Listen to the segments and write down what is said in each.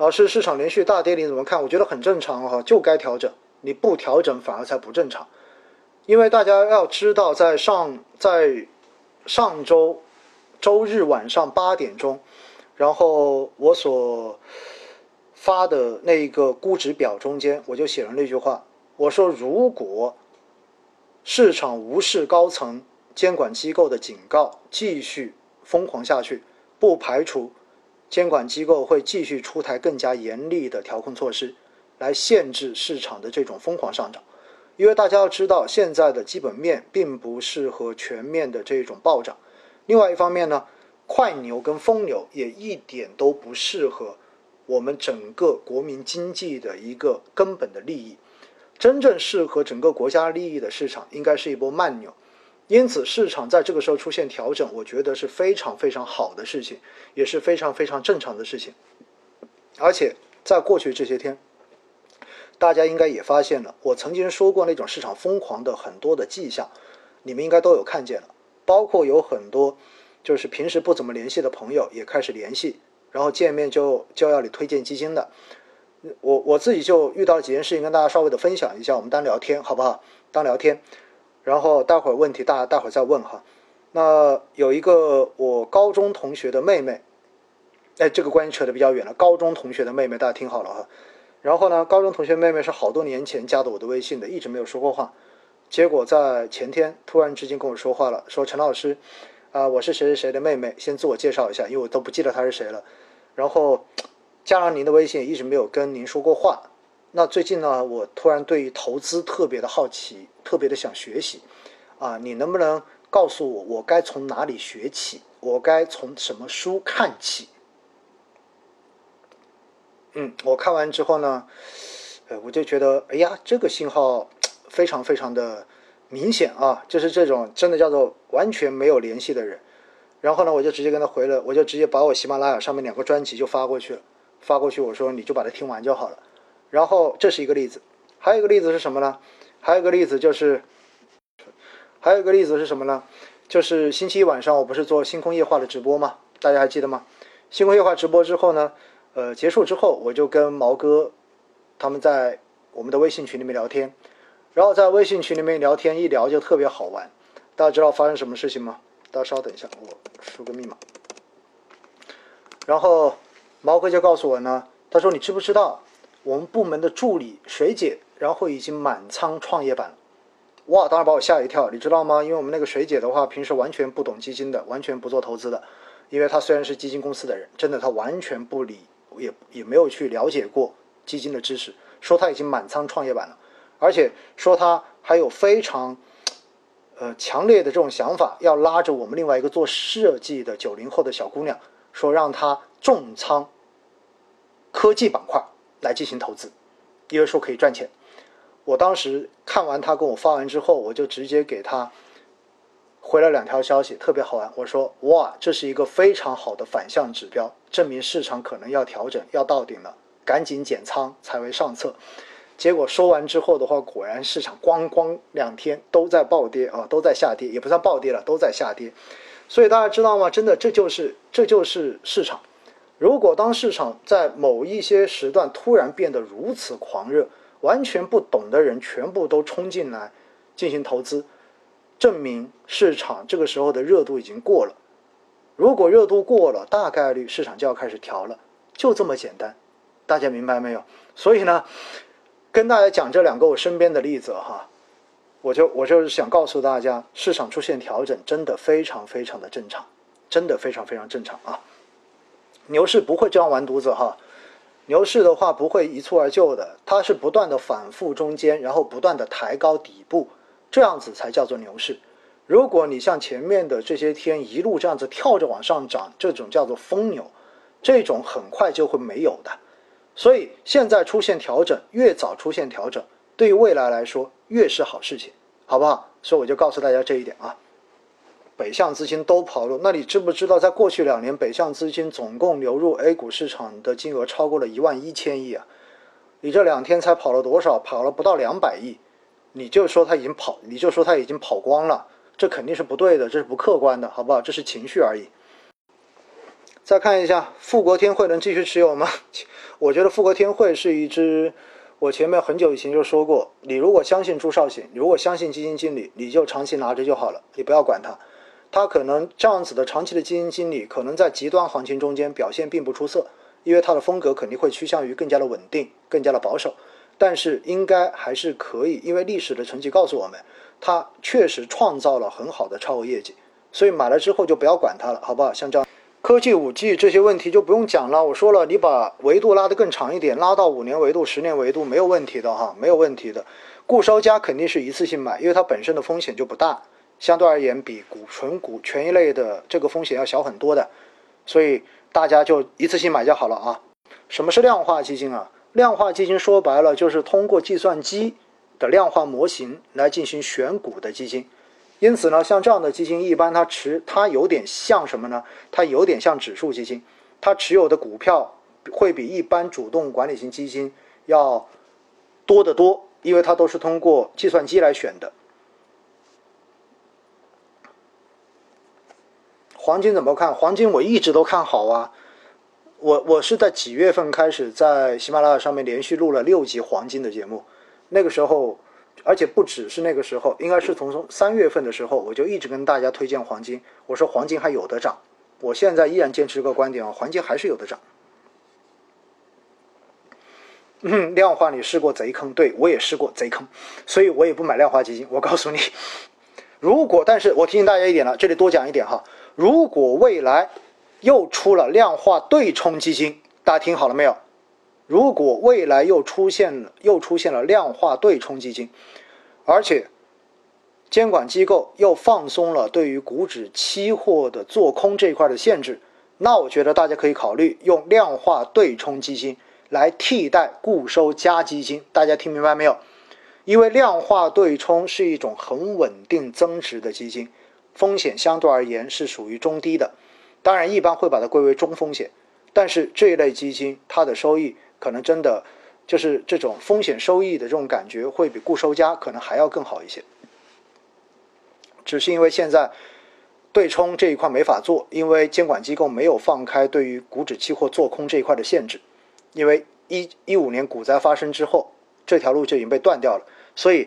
老师，市场连续大跌，你怎么看？我觉得很正常哈，就该调整。你不调整反而才不正常，因为大家要知道，在上在上周周日晚上八点钟，然后我所发的那个估值表中间，我就写了那句话，我说如果市场无视高层监管机构的警告，继续疯狂下去，不排除监管机构会继续出台更加严厉的调控措施。来限制市场的这种疯狂上涨，因为大家要知道，现在的基本面并不适合全面的这种暴涨。另外一方面呢，快牛跟疯牛也一点都不适合我们整个国民经济的一个根本的利益。真正适合整个国家利益的市场，应该是一波慢牛。因此，市场在这个时候出现调整，我觉得是非常非常好的事情，也是非常非常正常的事情。而且，在过去这些天。大家应该也发现了，我曾经说过那种市场疯狂的很多的迹象，你们应该都有看见了。包括有很多就是平时不怎么联系的朋友也开始联系，然后见面就就要你推荐基金的。我我自己就遇到了几件事情，跟大家稍微的分享一下，我们当聊天好不好？当聊天，然后待会儿问题大家待会儿再问哈。那有一个我高中同学的妹妹，哎，这个关系扯得比较远了。高中同学的妹妹，大家听好了哈。然后呢，高中同学妹妹是好多年前加的我的微信的，一直没有说过话。结果在前天突然之间跟我说话了，说陈老师，啊，我是谁谁谁的妹妹，先自我介绍一下，因为我都不记得她是谁了。然后加上您的微信，一直没有跟您说过话。那最近呢，我突然对于投资特别的好奇，特别的想学习。啊，你能不能告诉我，我该从哪里学起？我该从什么书看起？嗯，我看完之后呢，呃，我就觉得，哎呀，这个信号非常非常的明显啊，就是这种真的叫做完全没有联系的人。然后呢，我就直接跟他回了，我就直接把我喜马拉雅上面两个专辑就发过去了，发过去我说你就把它听完就好了。然后这是一个例子，还有一个例子是什么呢？还有个例子就是，还有个例子是什么呢？就是星期一晚上我不是做星空夜话的直播吗？大家还记得吗？星空夜话直播之后呢？呃，结束之后，我就跟毛哥他们在我们的微信群里面聊天，然后在微信群里面聊天，一聊就特别好玩。大家知道发生什么事情吗？大家稍等一下，我输个密码。然后毛哥就告诉我呢，他说：“你知不知道我们部门的助理水姐，然后已经满仓创业板了？”哇，当时把我吓一跳，你知道吗？因为我们那个水姐的话，平时完全不懂基金的，完全不做投资的，因为她虽然是基金公司的人，真的她完全不理。也也没有去了解过基金的知识，说她已经满仓创业板了，而且说他还有非常呃强烈的这种想法，要拉着我们另外一个做设计的九零后的小姑娘，说让她重仓科技板块来进行投资，因为说可以赚钱。我当时看完他跟我发完之后，我就直接给他。回了两条消息，特别好玩。我说：“哇，这是一个非常好的反向指标，证明市场可能要调整，要到顶了，赶紧减仓才为上策。”结果说完之后的话，果然市场咣咣两天都在暴跌啊，都在下跌，也不算暴跌了，都在下跌。所以大家知道吗？真的，这就是这就是市场。如果当市场在某一些时段突然变得如此狂热，完全不懂的人全部都冲进来进行投资。证明市场这个时候的热度已经过了，如果热度过了，大概率市场就要开始调了，就这么简单，大家明白没有？所以呢，跟大家讲这两个我身边的例子哈，我就我就是想告诉大家，市场出现调整真的非常非常的正常，真的非常非常正常啊。牛市不会这样完犊子哈，牛市的话不会一蹴而就的，它是不断的反复中间，然后不断的抬高底部。这样子才叫做牛市。如果你像前面的这些天一路这样子跳着往上涨，这种叫做疯牛，这种很快就会没有的。所以现在出现调整，越早出现调整，对于未来来说越是好事情，好不好？所以我就告诉大家这一点啊。北向资金都跑路，那你知不知道，在过去两年，北向资金总共流入 A 股市场的金额超过了一万一千亿啊？你这两天才跑了多少？跑了不到两百亿。你就说他已经跑，你就说他已经跑光了，这肯定是不对的，这是不客观的，好不好？这是情绪而已。再看一下富国天惠能继续持有吗？我觉得富国天惠是一只，我前面很久以前就说过，你如果相信朱少醒，如果相信基金经理，你就长期拿着就好了，你不要管它。它可能这样子的长期的基金经理，可能在极端行情中间表现并不出色，因为它的风格肯定会趋向于更加的稳定，更加的保守。但是应该还是可以，因为历史的成绩告诉我们，它确实创造了很好的超额业绩。所以买了之后就不要管它了，好不好？像这样。科技五 G 这些问题就不用讲了。我说了，你把维度拉得更长一点，拉到五年维度、十年维度没有问题的哈，没有问题的。固收加肯定是一次性买，因为它本身的风险就不大，相对而言比股纯股权益类的这个风险要小很多的，所以大家就一次性买就好了啊。什么是量化基金啊？量化基金说白了就是通过计算机的量化模型来进行选股的基金。因此呢，像这样的基金，一般它持它有点像什么呢？它有点像指数基金，它持有的股票会比一般主动管理型基金要多得多，因为它都是通过计算机来选的。黄金怎么看？黄金我一直都看好啊，我我是在几月份开始在喜马拉雅上面连续录了六集黄金的节目，那个时候。而且不只是那个时候，应该是从从三月份的时候，我就一直跟大家推荐黄金。我说黄金还有的涨，我现在依然坚持这个观点啊，黄金还是有的涨。量化你试过贼坑，对我也试过贼坑，所以我也不买量化基金。我告诉你，如果，但是我提醒大家一点了，这里多讲一点哈，如果未来又出了量化对冲基金，大家听好了没有？如果未来又出现了又出现了量化对冲基金，而且监管机构又放松了对于股指期货的做空这一块的限制，那我觉得大家可以考虑用量化对冲基金来替代固收加基金。大家听明白没有？因为量化对冲是一种很稳定增值的基金，风险相对而言是属于中低的，当然一般会把它归为中风险。但是这一类基金它的收益。可能真的就是这种风险收益的这种感觉，会比固收加可能还要更好一些。只是因为现在对冲这一块没法做，因为监管机构没有放开对于股指期货做空这一块的限制。因为一一五年股灾发生之后，这条路就已经被断掉了。所以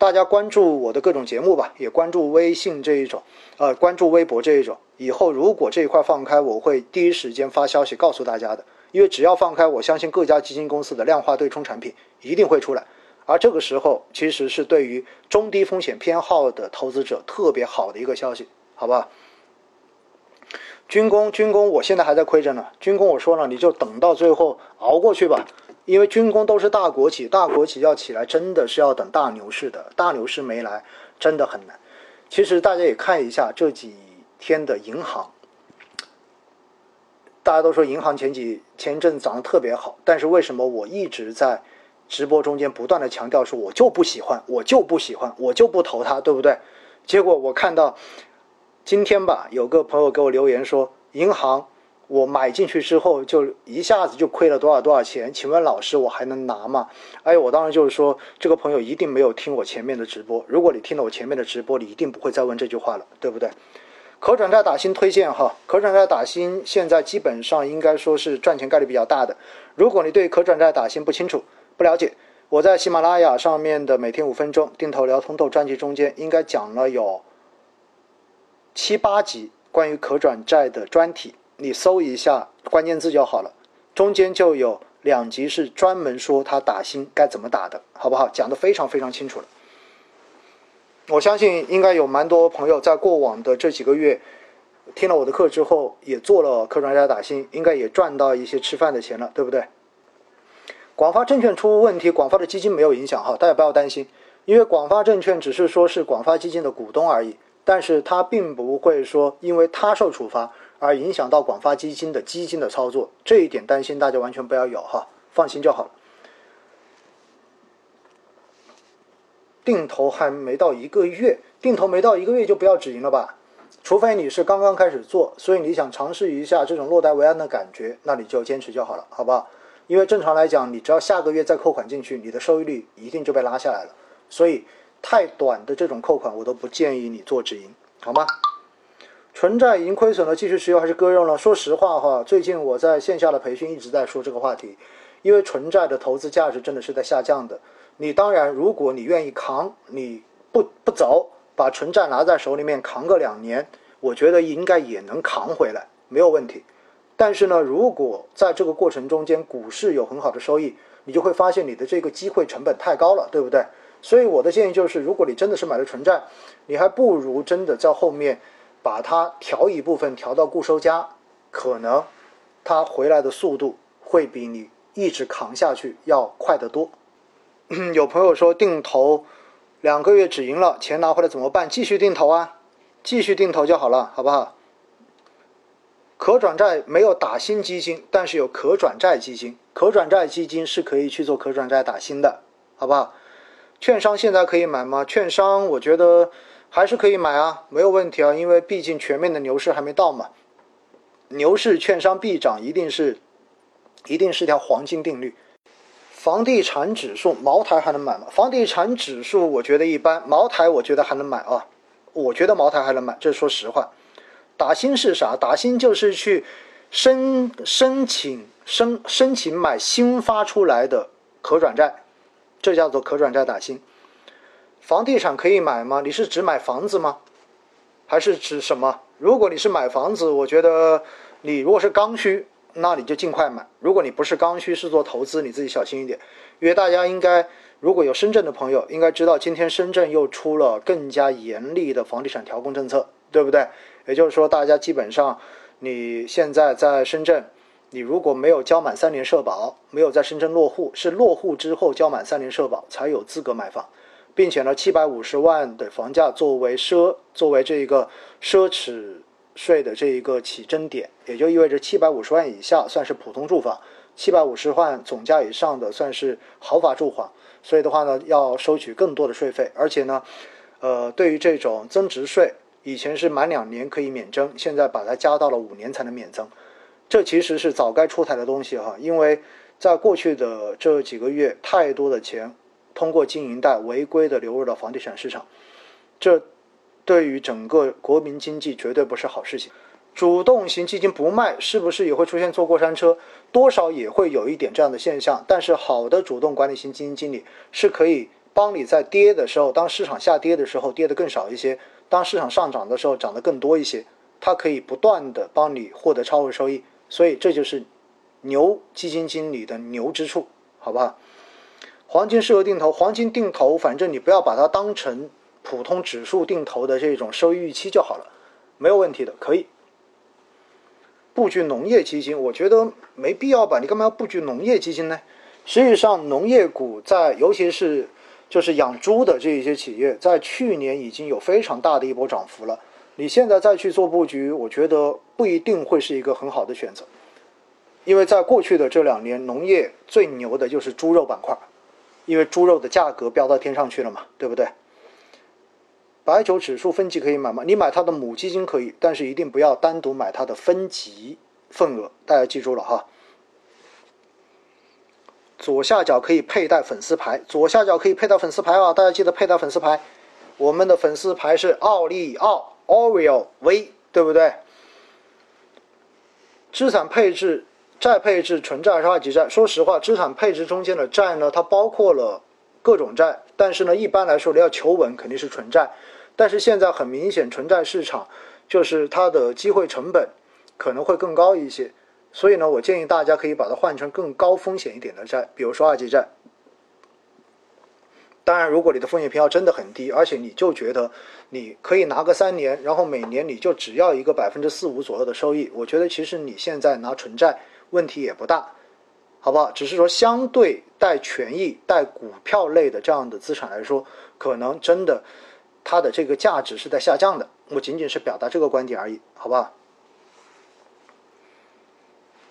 大家关注我的各种节目吧，也关注微信这一种，呃，关注微博这一种。以后如果这一块放开，我会第一时间发消息告诉大家的。因为只要放开，我相信各家基金公司的量化对冲产品一定会出来，而这个时候其实是对于中低风险偏好的投资者特别好的一个消息，好吧？军工，军工，我现在还在亏着呢。军工，我说了，你就等到最后熬过去吧，因为军工都是大国企，大国企要起来真的是要等大牛市的，大牛市没来，真的很难。其实大家也看一下这几天的银行。大家都说银行前几前一阵涨得特别好，但是为什么我一直在直播中间不断的强调说，我就不喜欢，我就不喜欢，我就不投它，对不对？结果我看到今天吧，有个朋友给我留言说，银行我买进去之后就一下子就亏了多少多少钱，请问老师我还能拿吗？哎，我当时就是说，这个朋友一定没有听我前面的直播，如果你听了我前面的直播，你一定不会再问这句话了，对不对？可转债打新推荐哈，可转债打新现在基本上应该说是赚钱概率比较大的。如果你对可转债打新不清楚、不了解，我在喜马拉雅上面的每天五分钟定投聊通透专辑中间，应该讲了有七八集关于可转债的专题，你搜一下关键字就好了。中间就有两集是专门说他打新该怎么打的，好不好？讲的非常非常清楚了。我相信应该有蛮多朋友在过往的这几个月听了我的课之后，也做了客专家打新，应该也赚到一些吃饭的钱了，对不对？广发证券出问题，广发的基金没有影响哈，大家不要担心，因为广发证券只是说是广发基金的股东而已，但是它并不会说因为它受处罚而影响到广发基金的基金的操作，这一点担心大家完全不要有哈，放心就好了。定投还没到一个月，定投没到一个月就不要止盈了吧，除非你是刚刚开始做，所以你想尝试一下这种落袋为安的感觉，那你就坚持就好了，好不好？因为正常来讲，你只要下个月再扣款进去，你的收益率一定就被拉下来了，所以太短的这种扣款我都不建议你做止盈，好吗？纯债已经亏损了，继续持有还是割肉呢？说实话哈，最近我在线下的培训一直在说这个话题，因为纯债的投资价值真的是在下降的。你当然，如果你愿意扛，你不不走，把纯债拿在手里面扛个两年，我觉得应该也能扛回来，没有问题。但是呢，如果在这个过程中间股市有很好的收益，你就会发现你的这个机会成本太高了，对不对？所以我的建议就是，如果你真的是买了纯债，你还不如真的在后面。把它调一部分调到固收加，可能它回来的速度会比你一直扛下去要快得多。有朋友说定投两个月止盈了，钱拿回来怎么办？继续定投啊，继续定投就好了，好不好？可转债没有打新基金，但是有可转债基金，可转债基金是可以去做可转债打新的，好不好？券商现在可以买吗？券商我觉得。还是可以买啊，没有问题啊，因为毕竟全面的牛市还没到嘛。牛市券商必涨，一定是，一定是条黄金定律。房地产指数，茅台还能买吗？房地产指数我觉得一般，茅台我觉得还能买啊。我觉得茅台还能买，这说实话。打新是啥？打新就是去申申请申申请买新发出来的可转债，这叫做可转债打新。房地产可以买吗？你是只买房子吗？还是指什么？如果你是买房子，我觉得你如果是刚需，那你就尽快买；如果你不是刚需，是做投资，你自己小心一点。因为大家应该如果有深圳的朋友，应该知道今天深圳又出了更加严厉的房地产调控政策，对不对？也就是说，大家基本上你现在在深圳，你如果没有交满三年社保，没有在深圳落户，是落户之后交满三年社保才有资格买房。并且呢，七百五十万的房价作为奢作为这一个奢侈税的这一个起征点，也就意味着七百五十万以下算是普通住房，七百五十万总价以上的算是豪华住房。所以的话呢，要收取更多的税费，而且呢，呃，对于这种增值税，以前是满两年可以免征，现在把它加到了五年才能免征。这其实是早该出台的东西哈，因为在过去的这几个月，太多的钱。通过经营贷违规的流入到房地产市场，这对于整个国民经济绝对不是好事情。主动型基金不卖，是不是也会出现坐过山车？多少也会有一点这样的现象。但是好的主动管理型基金经理是可以帮你在跌的时候，当市场下跌的时候跌得更少一些；当市场上涨的时候涨得更多一些。它可以不断的帮你获得超额收益。所以这就是牛基金经理的牛之处，好不好？黄金适合定投，黄金定投，反正你不要把它当成普通指数定投的这种收益预期就好了，没有问题的，可以。布局农业基金，我觉得没必要吧？你干嘛要布局农业基金呢？实际上，农业股在，尤其是就是养猪的这一些企业，在去年已经有非常大的一波涨幅了。你现在再去做布局，我觉得不一定会是一个很好的选择，因为在过去的这两年，农业最牛的就是猪肉板块。因为猪肉的价格飙到天上去了嘛，对不对？白酒指数分级可以买吗？你买它的母基金可以，但是一定不要单独买它的分级份额。大家记住了哈。左下角可以佩戴粉丝牌，左下角可以佩戴粉丝牌啊！大家记得佩戴粉丝牌。我们的粉丝牌是奥利奥 Oreo V，对不对？资产配置。债配置纯债还是二级债？说实话，资产配置中间的债呢，它包括了各种债，但是呢，一般来说你要求稳肯定是纯债。但是现在很明显，纯债市场就是它的机会成本可能会更高一些，所以呢，我建议大家可以把它换成更高风险一点的债，比如说二级债。当然，如果你的风险偏好真的很低，而且你就觉得你可以拿个三年，然后每年你就只要一个百分之四五左右的收益，我觉得其实你现在拿纯债。问题也不大，好不好？只是说相对带权益、带股票类的这样的资产来说，可能真的它的这个价值是在下降的。我仅仅是表达这个观点而已，好不好？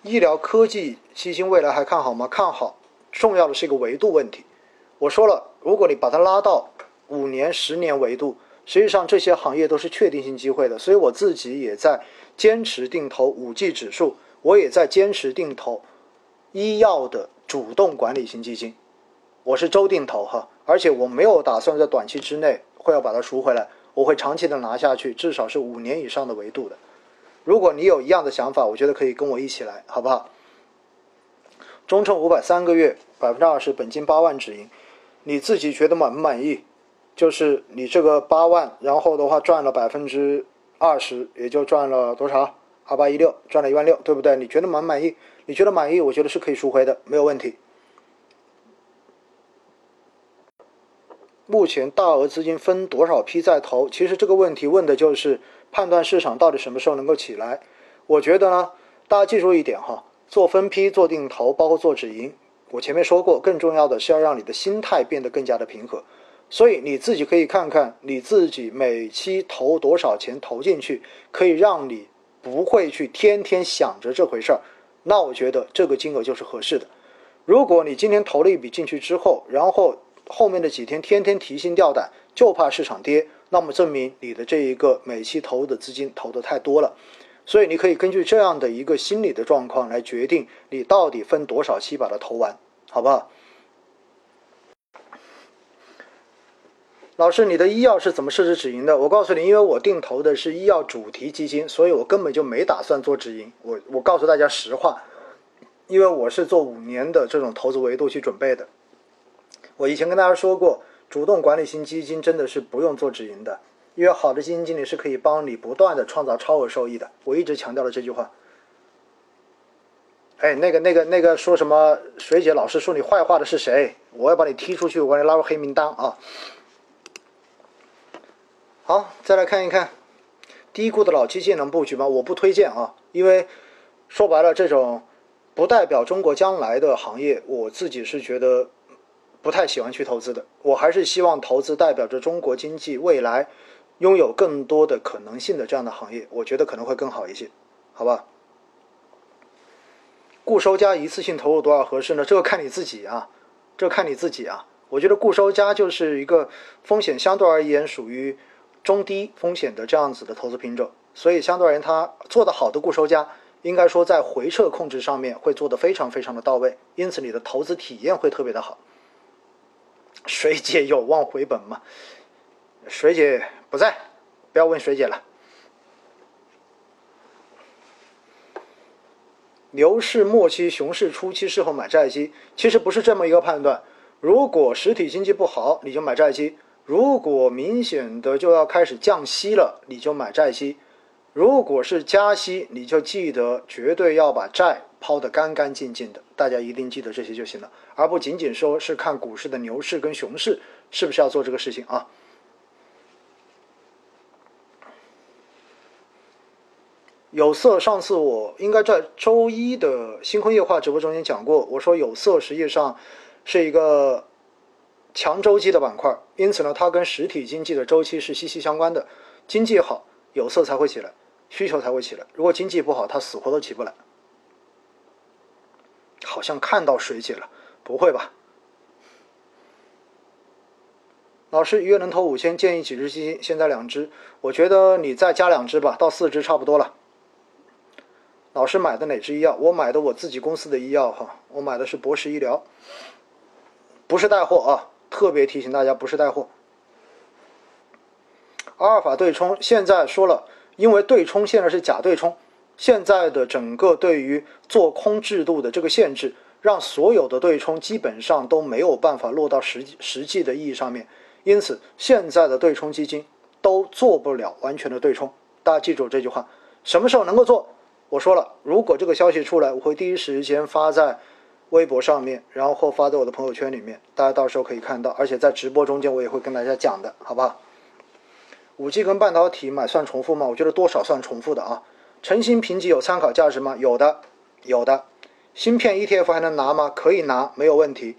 医疗科技基金未来还看好吗？看好，重要的是一个维度问题。我说了，如果你把它拉到五年、十年维度，实际上这些行业都是确定性机会的。所以我自己也在坚持定投五 G 指数。我也在坚持定投医药的主动管理型基金，我是周定投哈，而且我没有打算在短期之内会要把它赎回来，我会长期的拿下去，至少是五年以上的维度的。如果你有一样的想法，我觉得可以跟我一起来，好不好？中证五百三个月百分之二十，本金八万止盈，你自己觉得满不满意？就是你这个八万，然后的话赚了百分之二十，也就赚了多少？二八一六，赚了一万六，对不对？你觉得满不满意？你觉得满意？我觉得是可以赎回的，没有问题。目前大额资金分多少批在投？其实这个问题问的就是判断市场到底什么时候能够起来。我觉得呢，大家记住一点哈。做分批、做定投，包括做止盈，我前面说过，更重要的是要让你的心态变得更加的平和。所以你自己可以看看你自己每期投多少钱投进去，可以让你不会去天天想着这回事儿。那我觉得这个金额就是合适的。如果你今天投了一笔进去之后，然后后面的几天天天提心吊胆，就怕市场跌，那么证明你的这一个每期投入的资金投的太多了。所以你可以根据这样的一个心理的状况来决定你到底分多少期把它投完，好不好？老师，你的医药是怎么设置止盈的？我告诉你，因为我定投的是医药主题基金，所以我根本就没打算做止盈。我我告诉大家实话，因为我是做五年的这种投资维度去准备的。我以前跟大家说过，主动管理型基金真的是不用做止盈的。因为好的基金经理是可以帮你不断的创造超额收益的，我一直强调了这句话。哎，那个、那个、那个说什么水姐老师说你坏话的是谁？我要把你踢出去，我把你拉入黑名单啊！好，再来看一看低估的老基金能布局吗？我不推荐啊，因为说白了，这种不代表中国将来的行业，我自己是觉得不太喜欢去投资的。我还是希望投资代表着中国经济未来。拥有更多的可能性的这样的行业，我觉得可能会更好一些，好吧？固收加一次性投入多少合适呢？这个看你自己啊，这个看你自己啊。我觉得固收加就是一个风险相对而言属于中低风险的这样子的投资品种，所以相对而言，它做得好的固收加，应该说在回撤控制上面会做得非常非常的到位，因此你的投资体验会特别的好。水姐有望回本吗？水姐。不在，不要问水姐了。牛市末期、熊市初期适合买债基，其实不是这么一个判断。如果实体经济不好，你就买债基；如果明显的就要开始降息了，你就买债息；如果是加息，你就记得绝对要把债抛得干干净净的。大家一定记得这些就行了，而不仅仅说是看股市的牛市跟熊市是不是要做这个事情啊？有色，上次我应该在周一的星空夜话直播中间讲过，我说有色实际上是一个强周期的板块，因此呢，它跟实体经济的周期是息息相关的。经济好，有色才会起来，需求才会起来。如果经济不好，它死活都起不来。好像看到水姐了，不会吧？老师，一月能投五千，建议几只基金？现在两只，我觉得你再加两只吧，到四只差不多了。老师买的哪支医药？我买的我自己公司的医药哈，我买的是博士医疗，不是带货啊，特别提醒大家不是带货。阿尔法对冲现在说了，因为对冲现在是假对冲，现在的整个对于做空制度的这个限制，让所有的对冲基本上都没有办法落到实际实际的意义上面，因此现在的对冲基金都做不了完全的对冲。大家记住这句话，什么时候能够做？我说了，如果这个消息出来，我会第一时间发在微博上面，然后发在我的朋友圈里面，大家到时候可以看到。而且在直播中间，我也会跟大家讲的，好不好？五 G 跟半导体买算重复吗？我觉得多少算重复的啊。晨星评级有参考价值吗？有的，有的。芯片 ETF 还能拿吗？可以拿，没有问题。